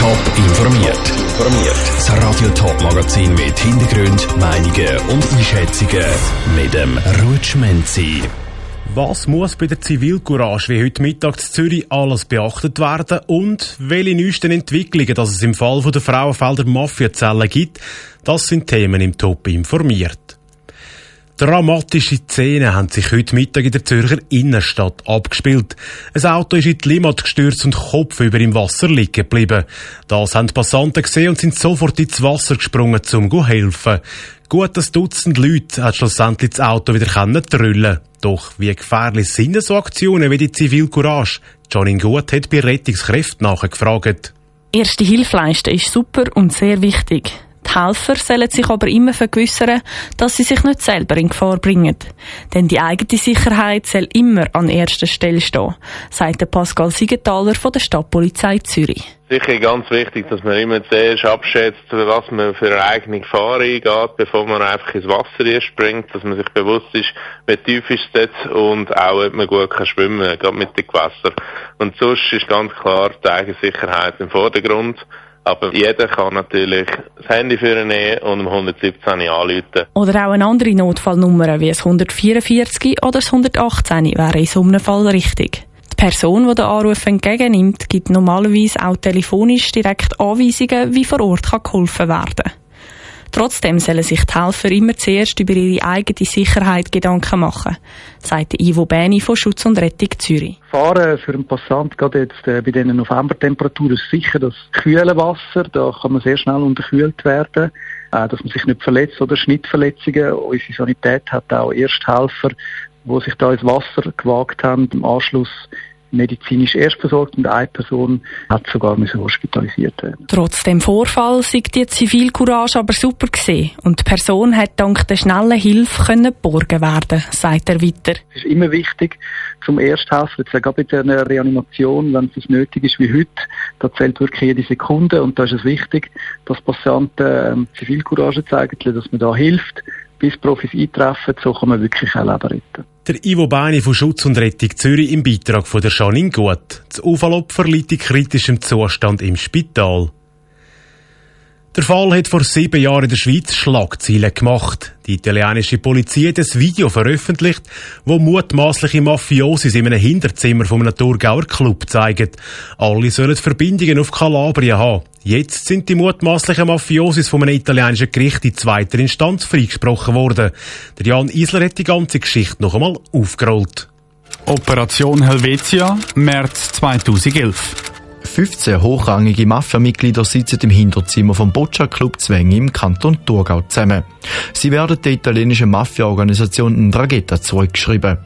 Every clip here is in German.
Top informiert. Das Radio Top Magazin mit Hintergrund, Meinungen und Einschätzungen mit dem Rutschmenzi. Was muss bei der Zivilcourage wie heute Mittag in Zürich alles beachtet werden und welche neuesten Entwicklungen, dass es im Fall der Frauenfelder Mafiazellen gibt, das sind Themen im Top informiert. Dramatische Szenen haben sich heute Mittag in der Zürcher Innenstadt abgespielt. Ein Auto ist in die Limmat gestürzt und Kopf über im Wasser liegen geblieben. Das haben die Passanten gesehen und sind sofort ins Wasser gesprungen, um zu helfen. Gut ein Dutzend Leute hat schlussendlich das Auto wieder trüllen Doch wie gefährlich sind so Aktionen wie die Zivilcourage? Janine Gut hat bei Rettungskräften nachgefragt. Erste Hilfe leisten ist super und sehr wichtig. Die Helfer sollen sich aber immer vergewissern, dass sie sich nicht selber in Gefahr bringen. Denn die eigene Sicherheit soll immer an erster Stelle stehen, sagt Pascal Siegenthaler von der Stadtpolizei Zürich. Sicher ganz wichtig, dass man immer zuerst abschätzt, was man für eine eigene Gefahr eingeht, bevor man einfach ins Wasser springt, dass man sich bewusst ist, wie tief ist jetzt und auch, ob man gut kann schwimmen kann, gerade mit dem Gewässer. Und sonst ist ganz klar die eigene Sicherheit im Vordergrund. Aber jeder kann natürlich das Handy für nehmen und um 117 anrufen. Oder auch eine andere Notfallnummer wie das 144 oder das 118 wäre in so einem Fall richtig. Die Person, die den Anruf entgegennimmt, gibt normalerweise auch telefonisch direkt Anweisungen, wie vor Ort geholfen werden kann. Trotzdem sollen sich die Helfer immer zuerst über ihre eigene Sicherheit Gedanken machen, sagt Ivo Bäni von Schutz und Rettung Zürich. Fahren für einen Passant, gerade jetzt äh, bei diesen Novembertemperaturen, ist sicher das kühle Wasser. Da kann man sehr schnell unterkühlt werden, äh, dass man sich nicht verletzt oder Schnittverletzungen. Unsere Sanität hat auch Ersthelfer, die sich da ins Wasser gewagt haben, im Anschluss medizinisch erst versorgt und eine Person hat sogar müssen hospitalisiert werden. Trotz dem Vorfall sieht die Zivilcourage aber super gesehen und die Person hat dank der schnellen Hilfe können geborgen werden, sagt er weiter. Es ist immer wichtig, zum Ersthelfen, jetzt gerade bei einer Reanimation, wenn es nötig ist wie heute, da zählt wirklich jede Sekunde und da ist es wichtig, dass Patienten ähm, Zivilcourage zeigen, dass man da hilft, bis Profis eintreffen, so kann man wirklich ein Leben retten. Der Ivo Beini von Schutz und Rettung Zürich im Beitrag von der Janine Gut. Das Unfallopfer liegt in kritischem Zustand im Spital. Der Fall hat vor sieben Jahren in der Schweiz Schlagzeilen gemacht. Die italienische Polizei hat ein Video veröffentlicht, wo mutmaßliche Mafiosis in einem Hinterzimmer von einem Thurgauer Club zeigen. Alle sollen Verbindungen auf Kalabrien haben. Jetzt sind die mutmaßlichen Mafiosis von einem italienischen Gericht in zweiter Instanz freigesprochen worden. Der Jan Isler hat die ganze Geschichte noch einmal aufgerollt. Operation Helvetia, März 2011. 15 hochrangige Mafia-Mitglieder sitzen im Hinterzimmer vom Boccia Club Zwänge im Kanton Thurgau zusammen. Sie werden der italienischen Mafia-Organisation Ndrangheta zurückgeschrieben.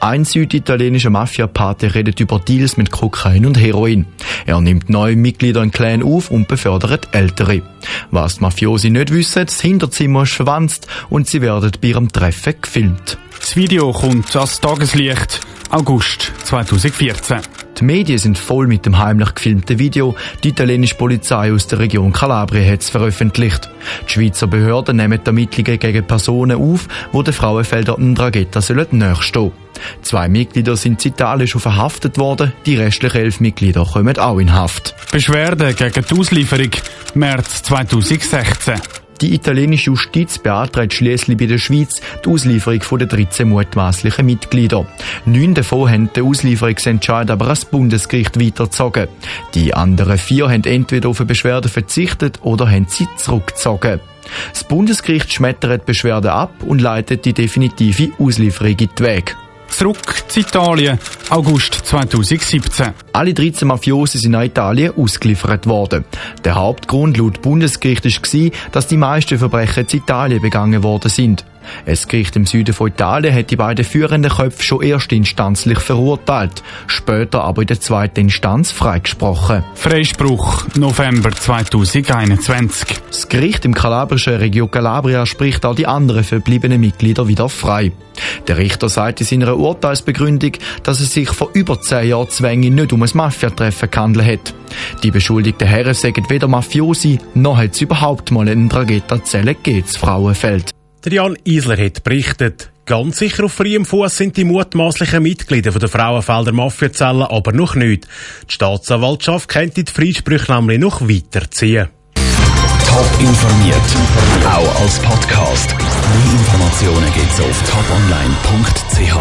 Ein süditalienischer Mafia-Pate redet über Deals mit Kokain und Heroin. Er nimmt neue Mitglieder in Clan auf und befördert ältere. Was die Mafiosi nicht wissen, das Hinterzimmer ist verwandt und sie werden bei ihrem Treffen gefilmt. Das Video kommt ans Tageslicht August 2014. Die Medien sind voll mit dem heimlich gefilmten Video. Die italienische Polizei aus der Region Kalabrien hat es veröffentlicht. Die Schweizer Behörden nehmen die Ermittlungen gegen Personen auf, die den Frauenfelder Ndrangheta sollen nachstehen. Zwei Mitglieder sind in Italien schon verhaftet worden, die restlichen elf Mitglieder kommen auch in Haft. Beschwerde gegen die Auslieferung März 2016. Die italienische Justiz beantragt schließlich bei der Schweiz die Auslieferung den 13 mutmaßlichen Mitgliedern. Neun davon haben den Auslieferungsentscheid aber ans Bundesgericht weitergezogen. Die anderen vier haben entweder auf eine Beschwerde verzichtet oder haben sie zurückgezogen. Das Bundesgericht schmettert die Beschwerde ab und leitet die definitive Auslieferung in die Wege. Zurück zu Italien, August 2017. Alle 13 Mafiosi sind nach Italien ausgeliefert worden. Der Hauptgrund laut Bundesgericht war, dass die meisten Verbrechen in Italien begangen worden sind. Ein Gericht im Süden von Italien hat die beiden führenden Köpfe schon erstinstanzlich verurteilt, später aber in der zweiten Instanz freigesprochen. Freispruch November 2021. Das Gericht im kalabrischen Region Calabria spricht auch die anderen verbliebenen Mitglieder wieder frei. Der Richter sagt in seiner Urteilsbegründung, dass es sich vor über zehn Jahren Zwänge nicht um ein Mafiatreffen gehandelt hat. Die beschuldigten Herren sagen weder Mafiosi, noch hat es überhaupt mal einen Dragetta-Zelle gegeben, Frauenfeld. Der Jan Isler hat berichtet. Ganz sicher auf freiem Fuß sind die mutmaßlichen Mitglieder der Frauenfelder Mafiazellen aber noch nicht. Die Staatsanwaltschaft könnte die Freisprüche nämlich noch weiterziehen. Top informiert, auch als Podcast. Mehr Informationen gibt's auf toponline.ch.